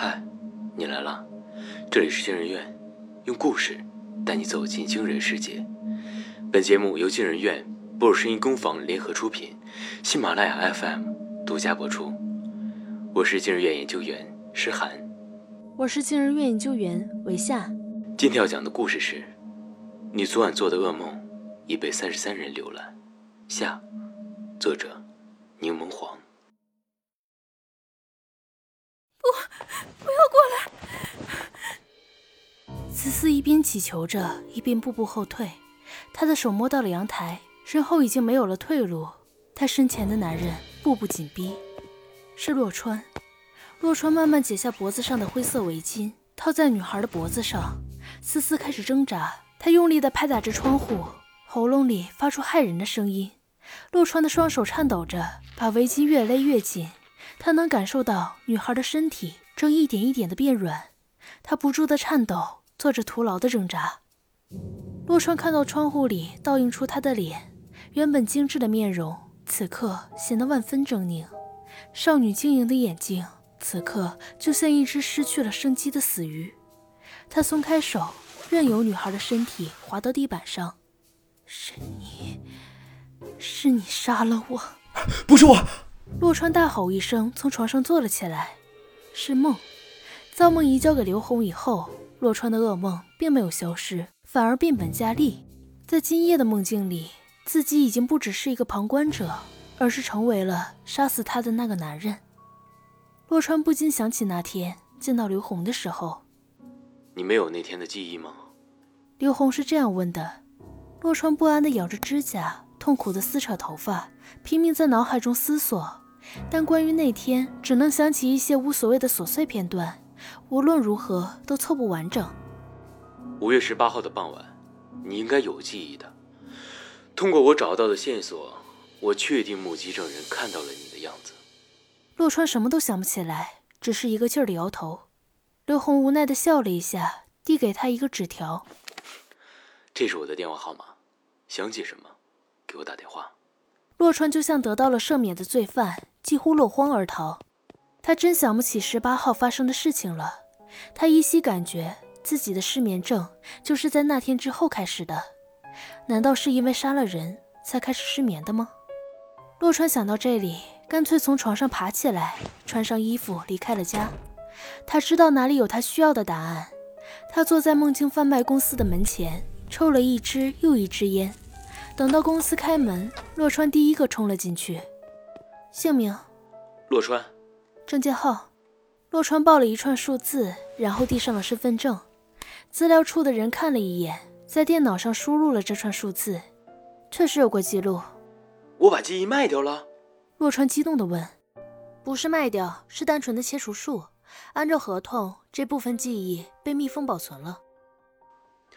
嗨，你来了，这里是惊人院，用故事带你走进惊人世界。本节目由惊人院、布尔声音工坊联合出品，喜马拉雅 FM 独家播出。我是惊人院研究员诗涵，我是惊人院研究员韦夏。今天要讲的故事是：你昨晚做的噩梦已被三十三人浏览。下，作者柠檬黄。不要过来！思思一边祈求着，一边步步后退。她的手摸到了阳台，身后已经没有了退路。她身前的男人步步紧逼，是洛川。洛川慢慢解下脖子上的灰色围巾，套在女孩的脖子上。思思开始挣扎，她用力地拍打着窗户，喉咙里发出骇人的声音。洛川的双手颤抖着，把围巾越勒越紧。他能感受到女孩的身体正一点一点的变软，他不住的颤抖，做着徒劳的挣扎。洛川看到窗户里倒映出他的脸，原本精致的面容此刻显得万分狰狞，少女晶莹的眼睛此刻就像一只失去了生机的死鱼。他松开手，任由女孩的身体滑到地板上。是你，是你杀了我？不是我！洛川大吼一声，从床上坐了起来。是梦，造梦仪交给刘红以后，洛川的噩梦并没有消失，反而变本加厉。在今夜的梦境里，自己已经不只是一个旁观者，而是成为了杀死他的那个男人。洛川不禁想起那天见到刘红的时候：“你没有那天的记忆吗？”刘红是这样问的。洛川不安地咬着指甲，痛苦地撕扯头发，拼命在脑海中思索。但关于那天，只能想起一些无所谓的琐碎片段，无论如何都凑不完整。五月十八号的傍晚，你应该有记忆的。通过我找到的线索，我确定目击证人看到了你的样子。洛川什么都想不起来，只是一个劲儿的摇头。刘红无奈地笑了一下，递给他一个纸条：“这是我的电话号码，想起什么，给我打电话。”洛川就像得到了赦免的罪犯，几乎落荒而逃。他真想不起十八号发生的事情了。他依稀感觉自己的失眠症就是在那天之后开始的。难道是因为杀了人才开始失眠的吗？洛川想到这里，干脆从床上爬起来，穿上衣服离开了家。他知道哪里有他需要的答案。他坐在梦境贩卖公司的门前，抽了一支又一支烟。等到公司开门，洛川第一个冲了进去。姓名：洛川。证件号：洛川报了一串数字，然后递上了身份证。资料处的人看了一眼，在电脑上输入了这串数字，确实有过记录。我把记忆卖掉了？洛川激动地问。不是卖掉，是单纯的切除术。按照合同，这部分记忆被密封保存了。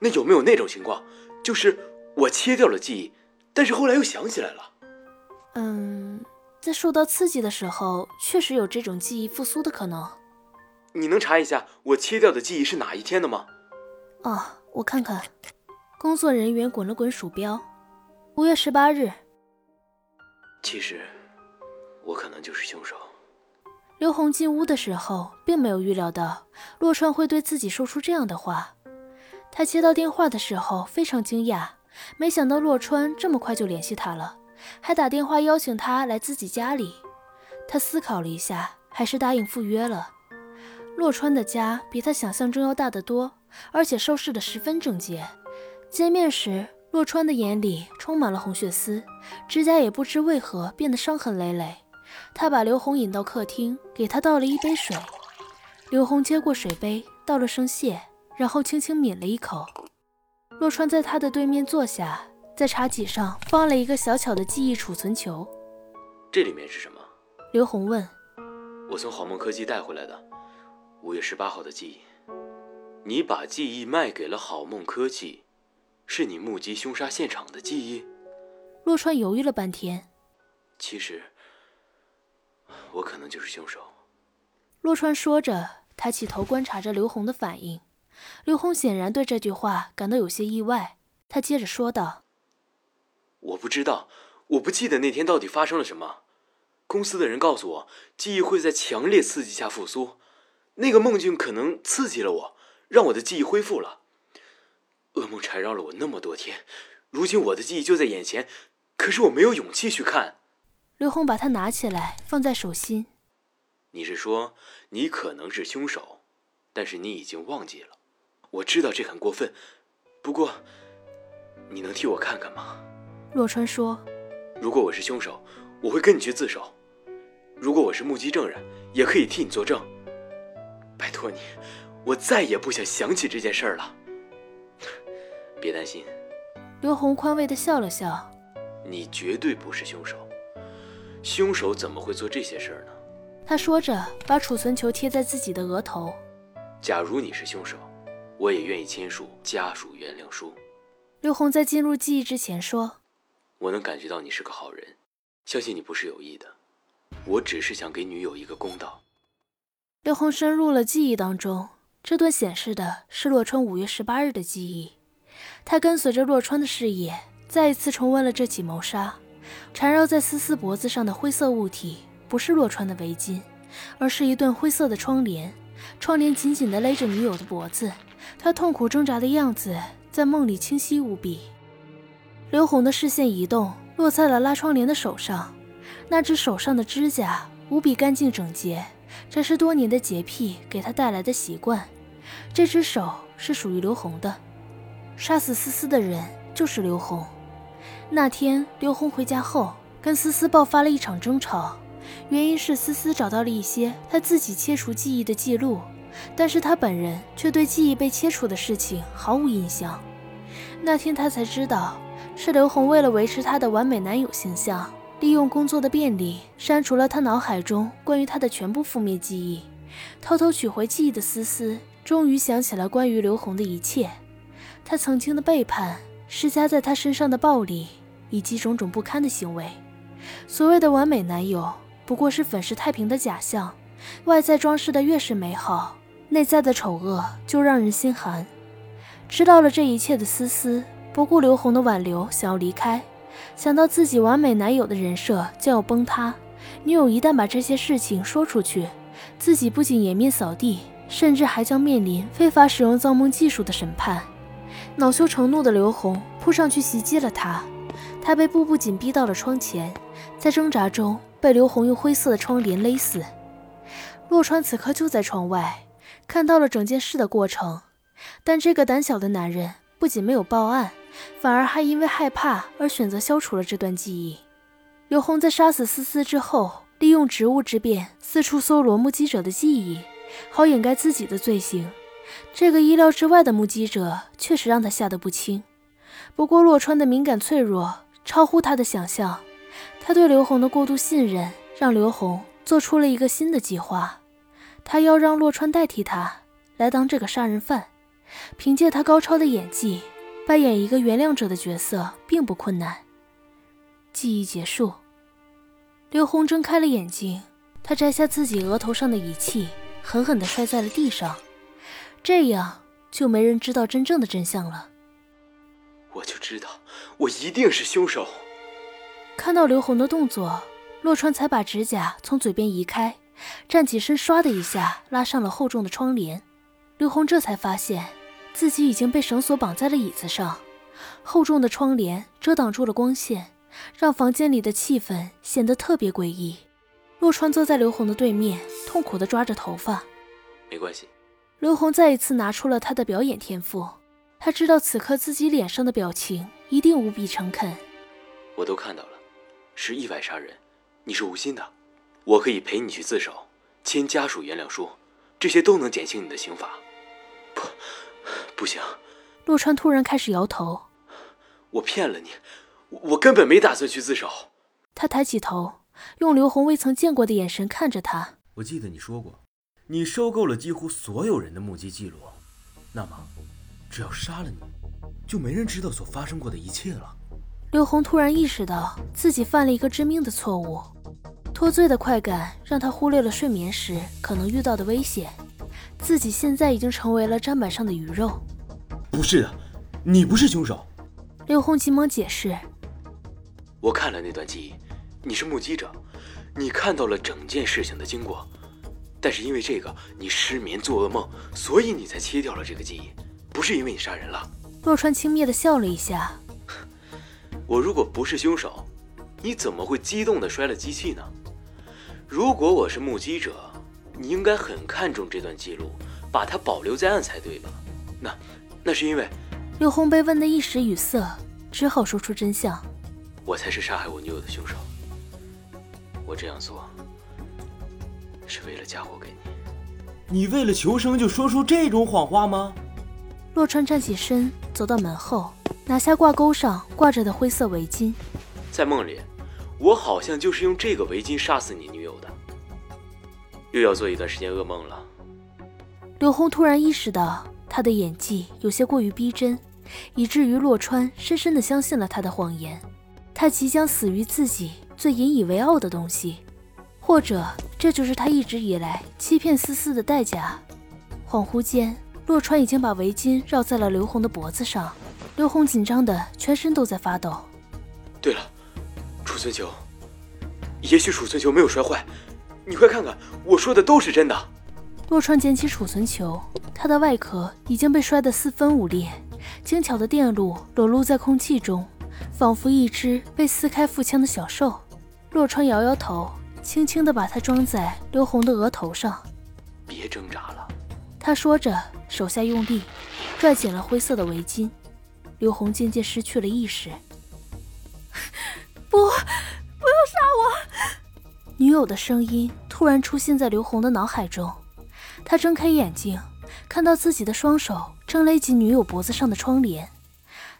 那有没有那种情况，就是？我切掉了记忆，但是后来又想起来了。嗯，在受到刺激的时候，确实有这种记忆复苏的可能。你能查一下我切掉的记忆是哪一天的吗？哦，我看看。工作人员滚了滚鼠标，五月十八日。其实，我可能就是凶手。刘红进屋的时候，并没有预料到洛川会对自己说出这样的话。他接到电话的时候，非常惊讶。没想到洛川这么快就联系他了，还打电话邀请他来自己家里。他思考了一下，还是答应赴约了。洛川的家比他想象中要大得多，而且收拾得十分整洁。见面时，洛川的眼里充满了红血丝，指甲也不知为何变得伤痕累累。他把刘红引到客厅，给他倒了一杯水。刘红接过水杯，道了声谢，然后轻轻抿了一口。洛川在他的对面坐下，在茶几上放了一个小巧的记忆储存球。这里面是什么？刘红问。我从好梦科技带回来的，五月十八号的记忆。你把记忆卖给了好梦科技，是你目击凶杀现场的记忆？洛川犹豫了半天。其实，我可能就是凶手。洛川说着，抬起头观察着刘红的反应。刘红显然对这句话感到有些意外，他接着说道：“我不知道，我不记得那天到底发生了什么。公司的人告诉我，记忆会在强烈刺激下复苏，那个梦境可能刺激了我，让我的记忆恢复了。噩梦缠绕了我那么多天，如今我的记忆就在眼前，可是我没有勇气去看。刘红把它拿起来，放在手心。你是说你可能是凶手，但是你已经忘记了？我知道这很过分，不过你能替我看看吗？洛川说：“如果我是凶手，我会跟你去自首；如果我是目击证人，也可以替你作证。拜托你，我再也不想想起这件事儿了。别担心。”刘红宽慰的笑了笑：“你绝对不是凶手，凶手怎么会做这些事儿呢？”他说着，把储存球贴在自己的额头。假如你是凶手，我也愿意签署家属原谅书。刘红在进入记忆之前说：“我能感觉到你是个好人，相信你不是有意的。我只是想给女友一个公道。”刘红深入了记忆当中，这段显示的是洛川五月十八日的记忆。他跟随着洛川的视野，再一次重温了这起谋杀。缠绕在思思脖子上的灰色物体，不是洛川的围巾，而是一段灰色的窗帘。窗帘紧紧地勒着女友的脖子，他痛苦挣扎的样子在梦里清晰无比。刘红的视线移动，落在了拉窗帘的手上。那只手上的指甲无比干净整洁，这是多年的洁癖给他带来的习惯。这只手是属于刘红的。杀死思思的人就是刘红。那天，刘红回家后跟思思爆发了一场争吵。原因是思思找到了一些他自己切除记忆的记录，但是他本人却对记忆被切除的事情毫无印象。那天他才知道，是刘红为了维持她的完美男友形象，利用工作的便利删除了她脑海中关于他的全部负面记忆。偷偷取回记忆的思思，终于想起了关于刘红的一切，他曾经的背叛，施加在他身上的暴力，以及种种不堪的行为。所谓的完美男友。不过是粉饰太平的假象，外在装饰的越是美好，内在的丑恶就让人心寒。知道了这一切的思思，不顾刘红的挽留，想要离开。想到自己完美男友的人设将要崩塌，女友一旦把这些事情说出去，自己不仅颜面扫地，甚至还将面临非法使用造梦技术的审判。恼羞成怒的刘红扑上去袭击了他，他被步步紧逼到了窗前，在挣扎中。被刘红用灰色的窗帘勒死。洛川此刻就在窗外，看到了整件事的过程。但这个胆小的男人不仅没有报案，反而还因为害怕而选择消除了这段记忆。刘红在杀死思思之后，利用职务之便四处搜罗目击者的记忆，好掩盖自己的罪行。这个意料之外的目击者确实让他吓得不轻。不过洛川的敏感脆弱超乎他的想象。他对刘红的过度信任，让刘红做出了一个新的计划。他要让洛川代替他来当这个杀人犯。凭借他高超的演技，扮演一个原谅者的角色并不困难。记忆结束，刘红睁开了眼睛。他摘下自己额头上的仪器，狠狠地摔在了地上。这样就没人知道真正的真相了。我就知道，我一定是凶手。看到刘红的动作，洛川才把指甲从嘴边移开，站起身，唰的一下拉上了厚重的窗帘。刘红这才发现自己已经被绳索绑在了椅子上，厚重的窗帘遮挡住了光线，让房间里的气氛显得特别诡异。洛川坐在刘红的对面，痛苦地抓着头发。没关系。刘红再一次拿出了他的表演天赋，他知道此刻自己脸上的表情一定无比诚恳。我都看到了。是意外杀人，你是无心的，我可以陪你去自首，签家属原谅书，这些都能减轻你的刑罚。不，不行。洛川突然开始摇头。我骗了你，我根本没打算去自首。他抬起头，用刘红未曾见过的眼神看着他。我记得你说过，你收购了几乎所有人的目击记录，那么，只要杀了你，就没人知道所发生过的一切了。刘红突然意识到自己犯了一个致命的错误，脱罪的快感让他忽略了睡眠时可能遇到的危险。自己现在已经成为了砧板上的鱼肉。不是的，你不是凶手。刘红急忙解释：“我看了那段记忆，你是目击者，你看到了整件事情的经过。但是因为这个你失眠做噩梦，所以你才切掉了这个记忆，不是因为你杀人了。洛川轻蔑的笑了一下。我如果不是凶手，你怎么会激动的摔了机器呢？如果我是目击者，你应该很看重这段记录，把它保留在案才对吧？那，那是因为刘红被问得一时语塞，只好说出真相。我才是杀害我女友的凶手。我这样做是为了嫁祸给你。你为了求生就说出这种谎话吗？洛川站起身，走到门后，拿下挂钩上挂着的灰色围巾。在梦里，我好像就是用这个围巾杀死你。又要做一段时间噩梦了。刘红突然意识到他的演技有些过于逼真，以至于洛川深深的相信了他的谎言。他即将死于自己最引以为傲的东西，或者这就是他一直以来欺骗思思的代价。恍惚间，洛川已经把围巾绕在了刘红的脖子上，刘红紧张的全身都在发抖。对了，储存球，也许储存球没有摔坏，你快看看，我说的都是真的。洛川捡起储存球，它的外壳已经被摔得四分五裂，精巧的电路裸露在空气中。仿佛一只被撕开腹腔的小兽，洛川摇摇头，轻轻地把它装在刘红的额头上。别挣扎了，他说着，手下用力拽紧了灰色的围巾。刘红渐渐失去了意识。不！女友的声音突然出现在刘红的脑海中。他睁开眼睛，看到自己的双手正勒紧女友脖子上的窗帘。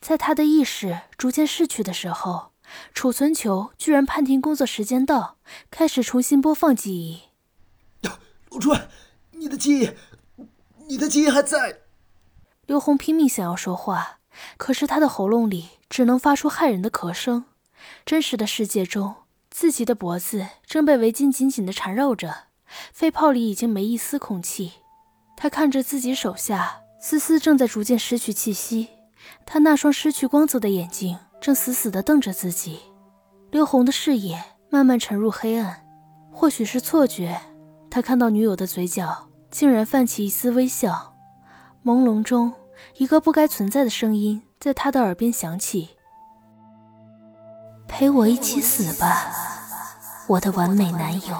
在他的意识逐渐逝去的时候，储存球居然判定工作时间到，开始重新播放记忆。陆川，你的记忆，你的记忆还在。刘红拼命想要说话，可是他的喉咙里只能发出骇人的咳声。真实的世界中，自己的脖子正被围巾紧紧地缠绕着，肺泡里已经没一丝空气。他看着自己手下，思思正在逐渐失去气息。他那双失去光泽的眼睛正死死地瞪着自己，刘红的视野慢慢沉入黑暗，或许是错觉，他看到女友的嘴角竟然泛起一丝微笑。朦胧中，一个不该存在的声音在他的耳边响起：“陪我一起死吧，我的完美男友。”